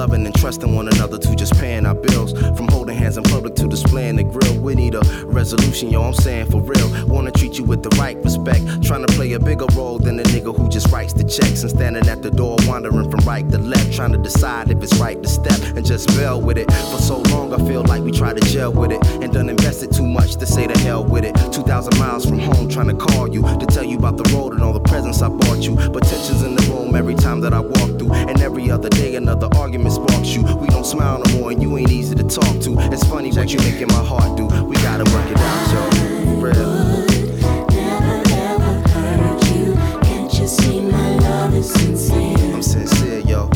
loving and trusting one another to just paying our bills displaying the grill. We need a resolution, yo, I'm saying for real. Wanna treat you with the right respect. Trying to play a bigger role than the nigga who just writes the checks and standing at the door, wandering from right to left. Trying to decide if it's right to step and just bail with it. For so long, I feel like we tried to gel with it and done invested too much to say the hell with it. 2,000 miles from home, trying to call you to tell you about the road and all the presents I bought you. But tensions in the room every time that I walk through. And every other day, another argument sparks you. We don't smile no more, and you ain't easy to talk to. It's funny what you making my heart do. We gotta work it out, yo. For real. See my love is sincere. I'm sincere, yo.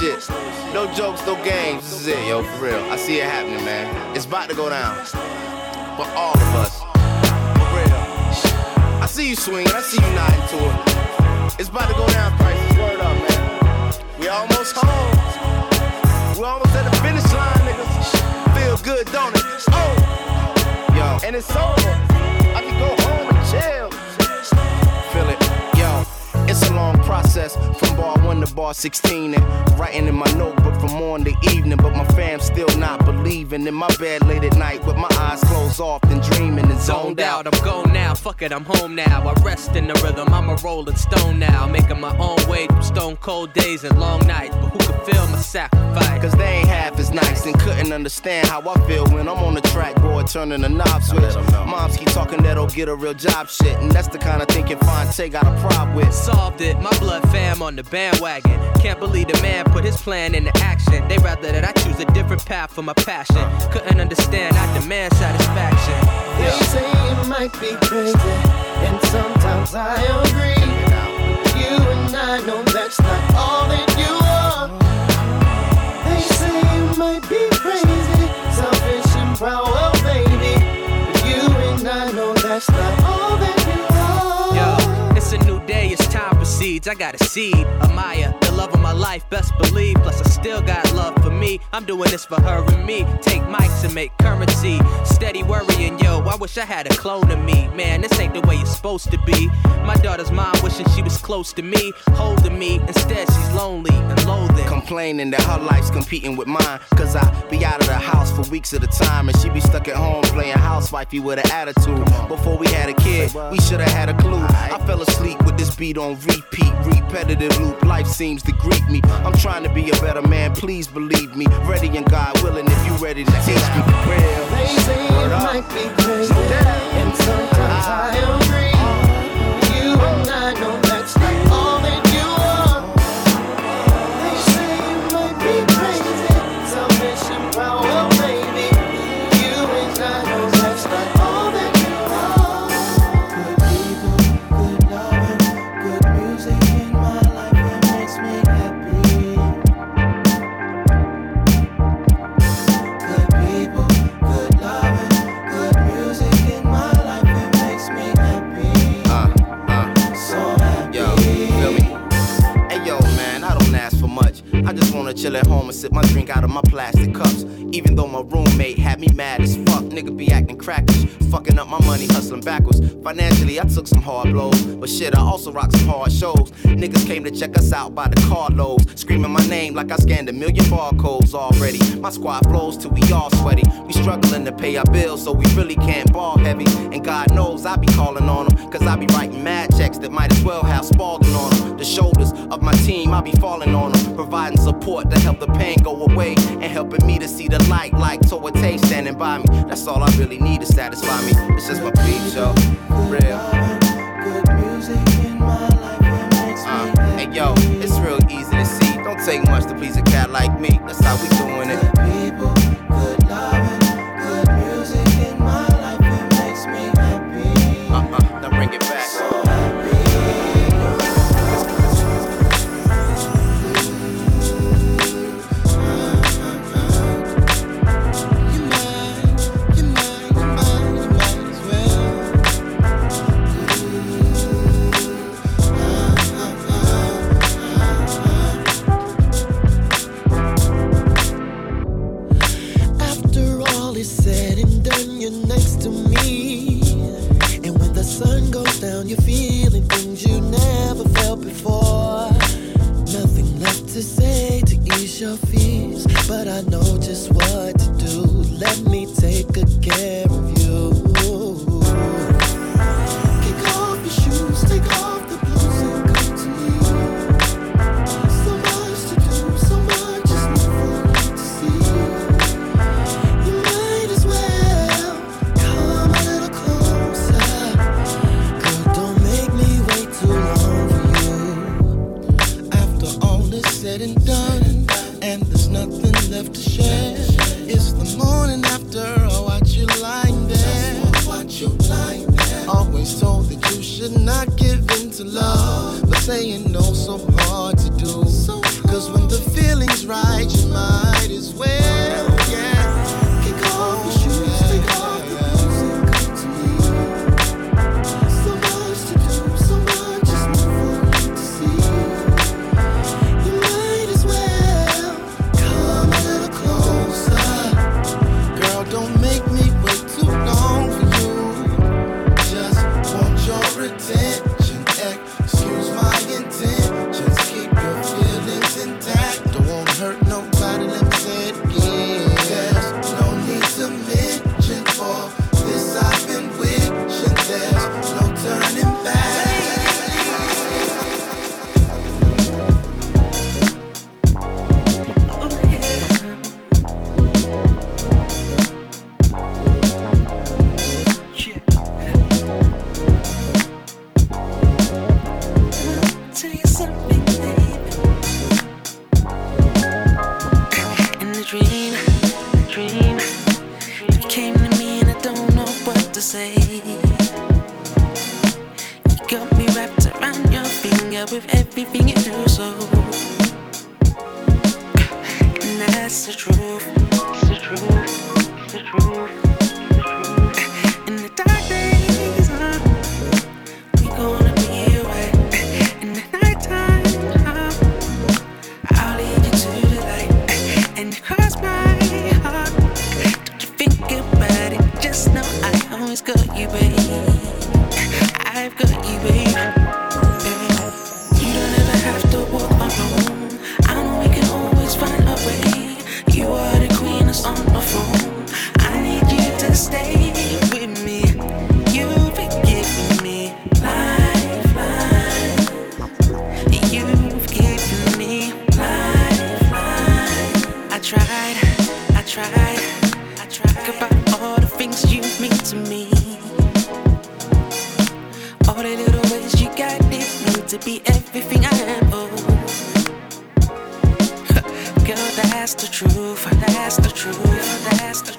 No. No jokes, no games. This is it, yo, for real. I see it happening, man. It's about to go down. For all of us. For real. I see you swinging. I see you nodding to it. It's about to go down, Price. Word up, man. We almost home. We almost at the finish line, niggas. Feel good, don't it? Oh, yo, and it's over. I can go home and chill. Feel it, yo. It's long process from bar one to bar 16 and writing in my notebook from morning to evening. But my fam still not believing in my bed late at night with my eyes closed off and dreaming and zoned Zoned out, out. I'm gone now. Fuck it, I'm home now. I rest in the rhythm. I'm a rolling stone now. Making my own way through stone cold days and long nights. But who could feel my sacrifice? Cause they ain't half as nice and couldn't understand how I feel when I'm on the track, boy, turning the knob switch. Moms keep talking that'll get a real job shit, and that's the kind of thinking Phonte got a problem with. Solved it, my blood fam on the bandwagon. Can't believe the man put his plan into action. They rather that I choose a different path for my passion. Couldn't understand, I demand satisfaction. They say it might be crazy, and sometimes I agree. You and I know I got a seed, Amaya, the love of my life, best believe. Plus, I still got love for me. I'm doing this for her and me. Take mics and make currency. Steady worrying, yo. I wish I had a clone of me. Man, this ain't the way it's supposed to be. My daughter's mom wishing she was close to me, holding me. Instead, she's lonely and loathing. Complaining that her life's competing with mine. Cause I be out of the house for weeks at a time, and she be stuck at home playing housewifey with an attitude. Before we had a kid, we should've had a clue. I fell asleep with this beat on repeat, repetitive loop. Life seems to greet me. I'm trying to be a better man, please believe me. Ready and God willing if you ready to teach me for real. They say it might be crazy, and sometimes I. You chill at home sip my drink out of my plastic cups. Even though my roommate had me mad as fuck, nigga be acting crackish, fucking up my money, hustling backwards. Financially, I took some hard blows, but shit, I also rocked some hard shows. Niggas came to check us out by the carloads, screaming my name like I scanned a million barcodes already. My squad flows till we all sweaty. We struggling to pay our bills, so we really can't ball heavy. And God knows I be calling on them, cause I be writing mad checks that might as well have Spalding on them. The shoulders of my team, I be falling on them, providing support to help the pain go away, and helping me to see the light like Toate standing by me. That's all I really need to satisfy me. It's just my beat, yo. For real. Good music in my life, it makes me Uh, hey yo, it's real easy to see. Don't take much to please a cat like me. That's how we doing everything you through so. And that's the truth. It's the truth. It's the truth. that's the truth. That's the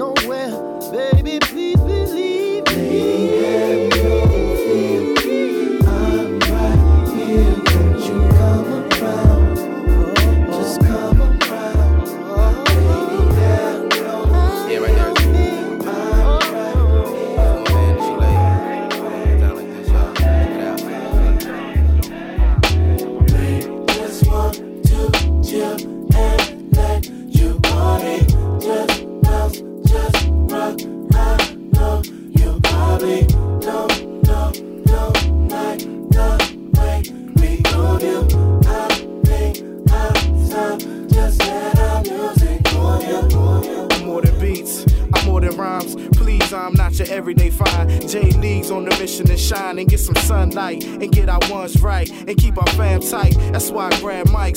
nowhere, baby.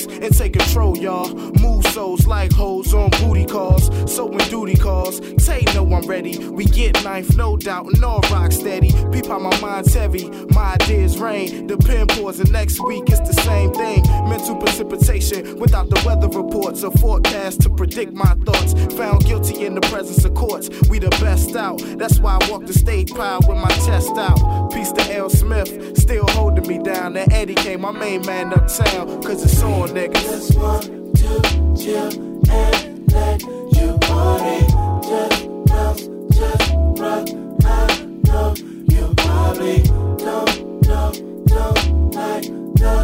and take control, y'all. Move souls like hoes on booty calls. So when duty calls, say no, I'm ready. We get knife, no doubt, and all rock steady. Peep how my mind's heavy, my ideas rain. The pen pours, and next week it's the same thing. Mental precipitation without the weather reports or forecast to predict my thoughts. Found guilty in the presence of courts. We the best out. That's why I walk the stage proud with my chest out. Peace to L. Smith, still holding me down. And Eddie came, my main man uptown, cause it's on niggas. Just want to chill and let you party. Just bounce, just rock. I know you probably don't, know, don't like the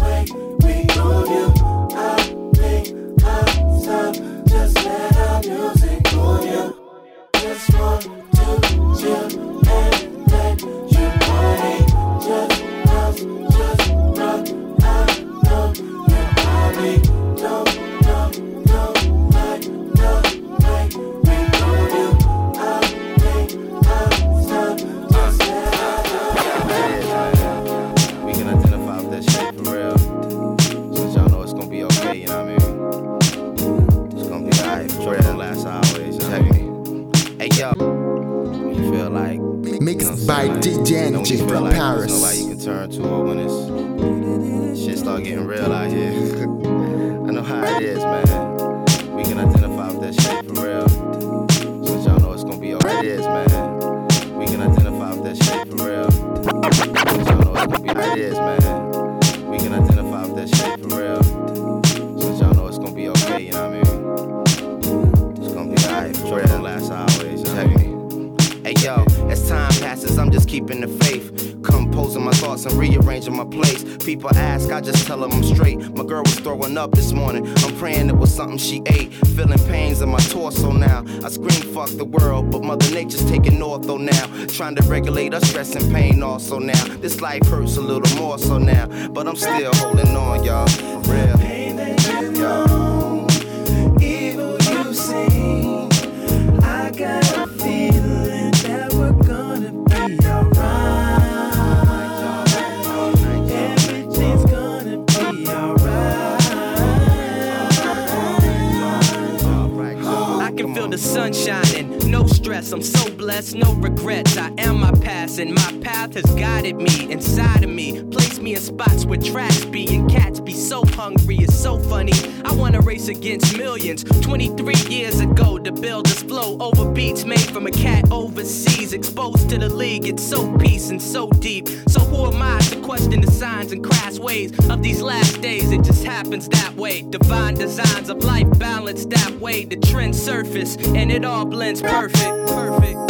way we do you. I think I'm time. Just let our music on you. Just want to chill and let you. You. For real. Don't last always. Check me. Hey yo, as time passes, I'm just keeping the faith. Composing my thoughts and rearranging my place. People ask, I just tell them I'm straight. My girl was throwing up this morning. I'm praying it was something she ate. Feeling pains in my torso now. I scream, fuck the world, but Mother Nature's taking ortho now. Trying to regulate her stress and pain also now. This life hurts a little more so now. But I'm still holding on, y'all. For real. Yo. Stress. I'm so blessed, no regrets. I am my past, and my path has guided me inside of me. Place me in spots where tracks be and cats be so hungry. It's so funny. I wanna race against millions. 23 years ago, to build this flow over beats made from a cat overseas. Exposed to the league, it's so peace and so deep. So who am I to question the signs and crass ways of these last days? It just happens that way. Divine designs of life balanced that way. The trend surface and it all blends perfect. Perfect.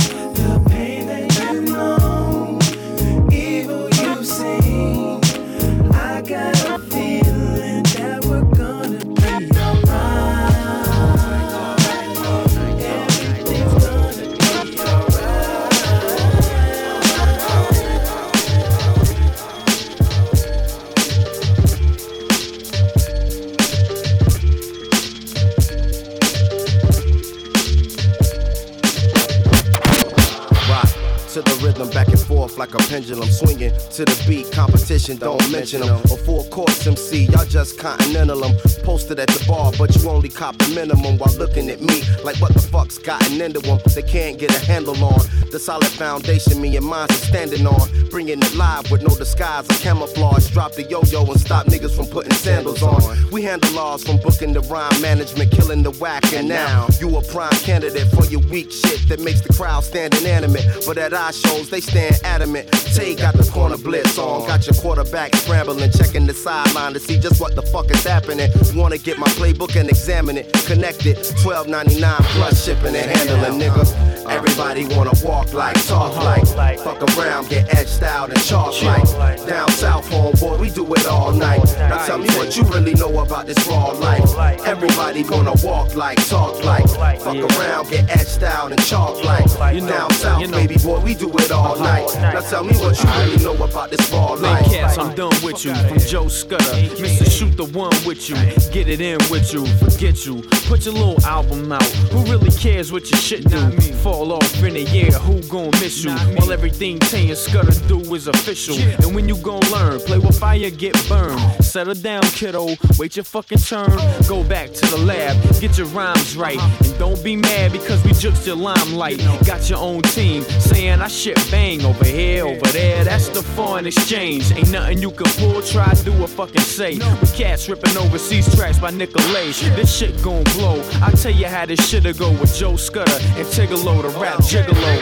Like a pendulum swinging to the beat. Competition don't mention them or full course MC y'all just continental 'em. posted at the bar but you only cop the minimum while looking at me like what the fuck's gotten into them they can't get a handle on the solid foundation me and mine's are standing on. Bringing it live with no disguise or camouflage. Drop the yo-yo and stop niggas from putting sandals on. We handle laws from booking the rhyme management killing the whack and now. you a prime candidate for your weak shit that makes the crowd stand inanimate. But at our shows they stand adamant Tay got the corner blitz on. Got your quarterback scrambling checking the sideline to see just what the fuck is happening. Wanna get my playbook and examine it. Connected 12.99 plus shipping and handling nigga. Everybody wanna walk like talk like. Fuck around get edged out and chalk like. Down south homeboy we do it all night. Now tell me what you really know about this raw life. Everybody gonna walk like talk like. Fuck around get etched out and chalk like. Down south baby boy we do it all night now tell me what you really know about this Late life cats, I'm done with you. From Joe Scudda, Mr. Shoot the one with you. Get it in with you, forget you. Put your little album out. Who really cares what your shit do? Fall off in a year, who gon' miss you? While everything Tay and Scudda do is official. And when you gon' learn, play with fire, get burned. Settle down, kiddo. Wait your fucking turn. Go back to the lab, get your rhymes right. And don't be mad because we juked your limelight. Got your own team saying I shit bang over here, over there. That's the foreign exchange. Ain't nothing you can pull, try, do, or fucking say. With cats ripping overseas tracks by Nicolay. This shit gon' blow. I tell you how this shit'll go with Joe Scudda and Tigallo, the rap oh. gigolo.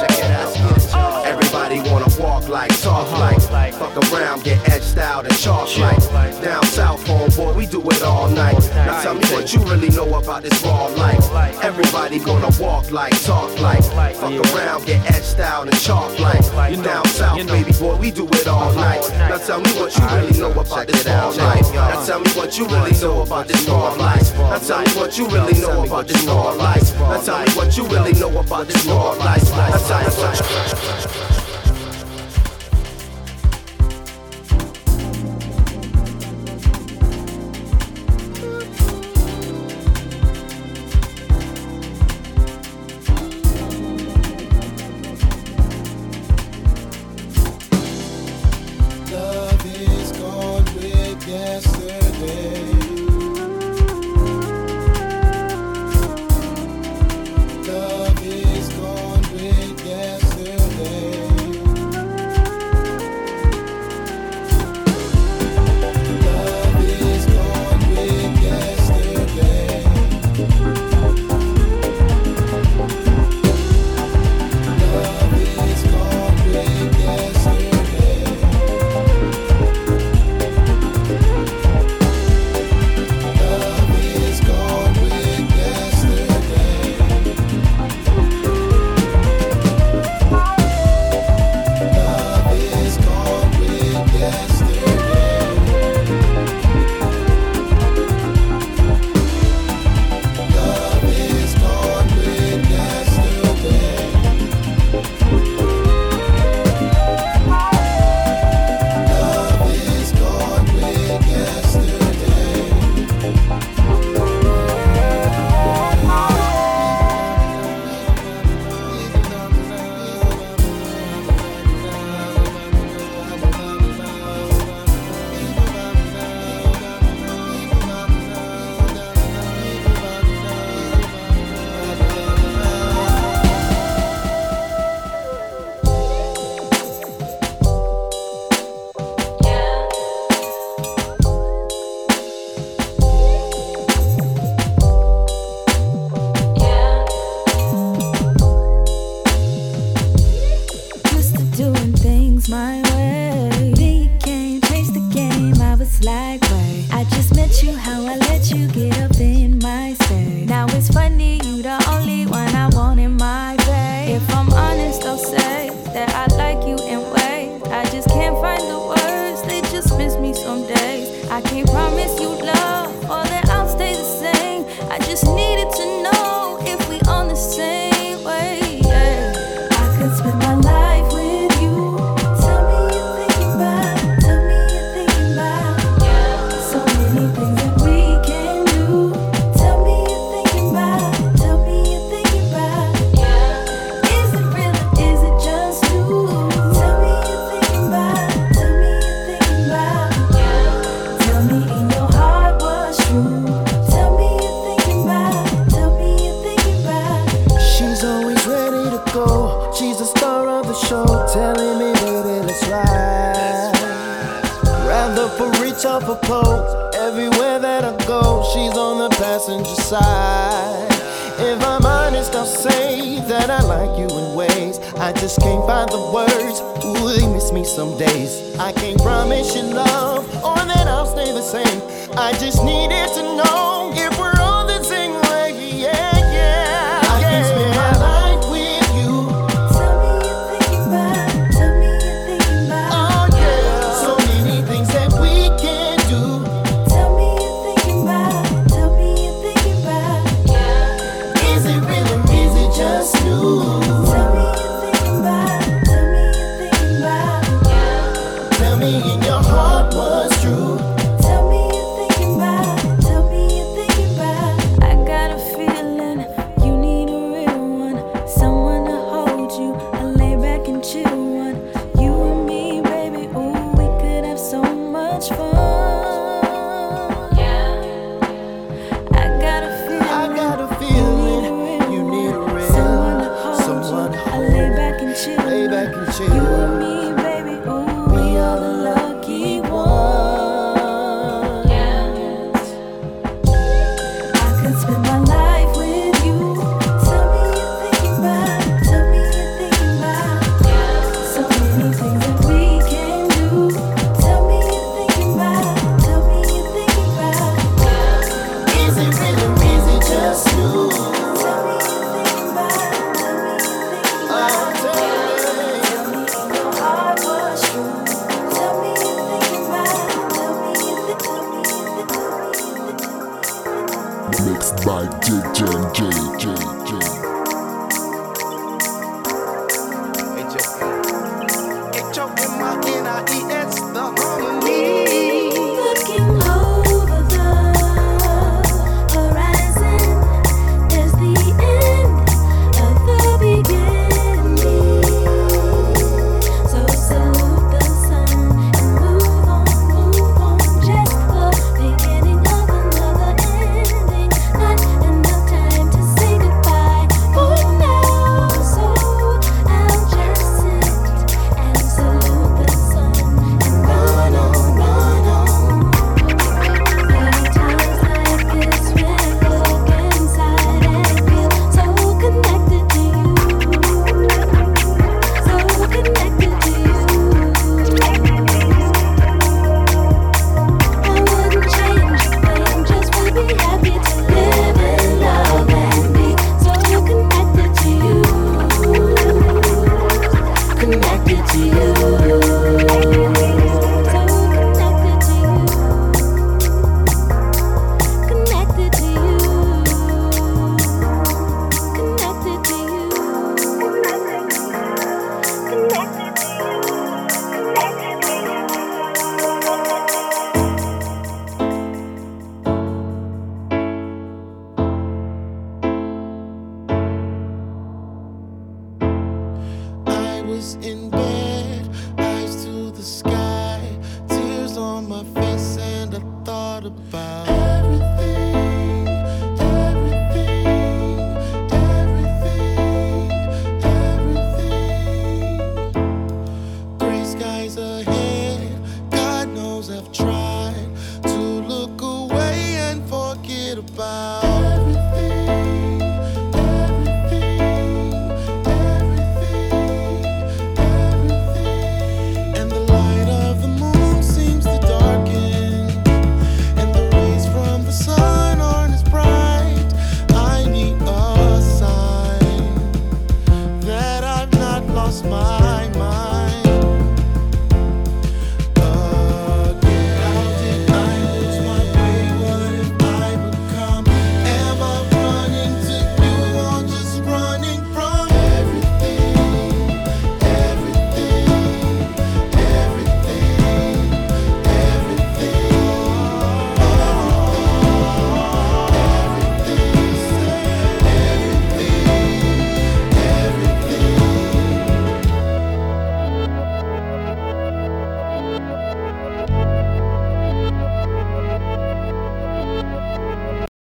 Check it out. Oh. Everybody wanna walk like, talk like, fuck around, get edged out and chalk like. Down south, homeboy, we do it all night. Now tell me what you really know about this raw life. Everybody gonna walk like, talk like, fuck around, get edged out and chalk like. Down south, baby boy, we do it all night. Now tell me what you really know about this raw life. Now tell me what you really know about this raw life. Now tell me what you really know about this raw life. Now tell me what you really know about this raw life. Now tell me what you back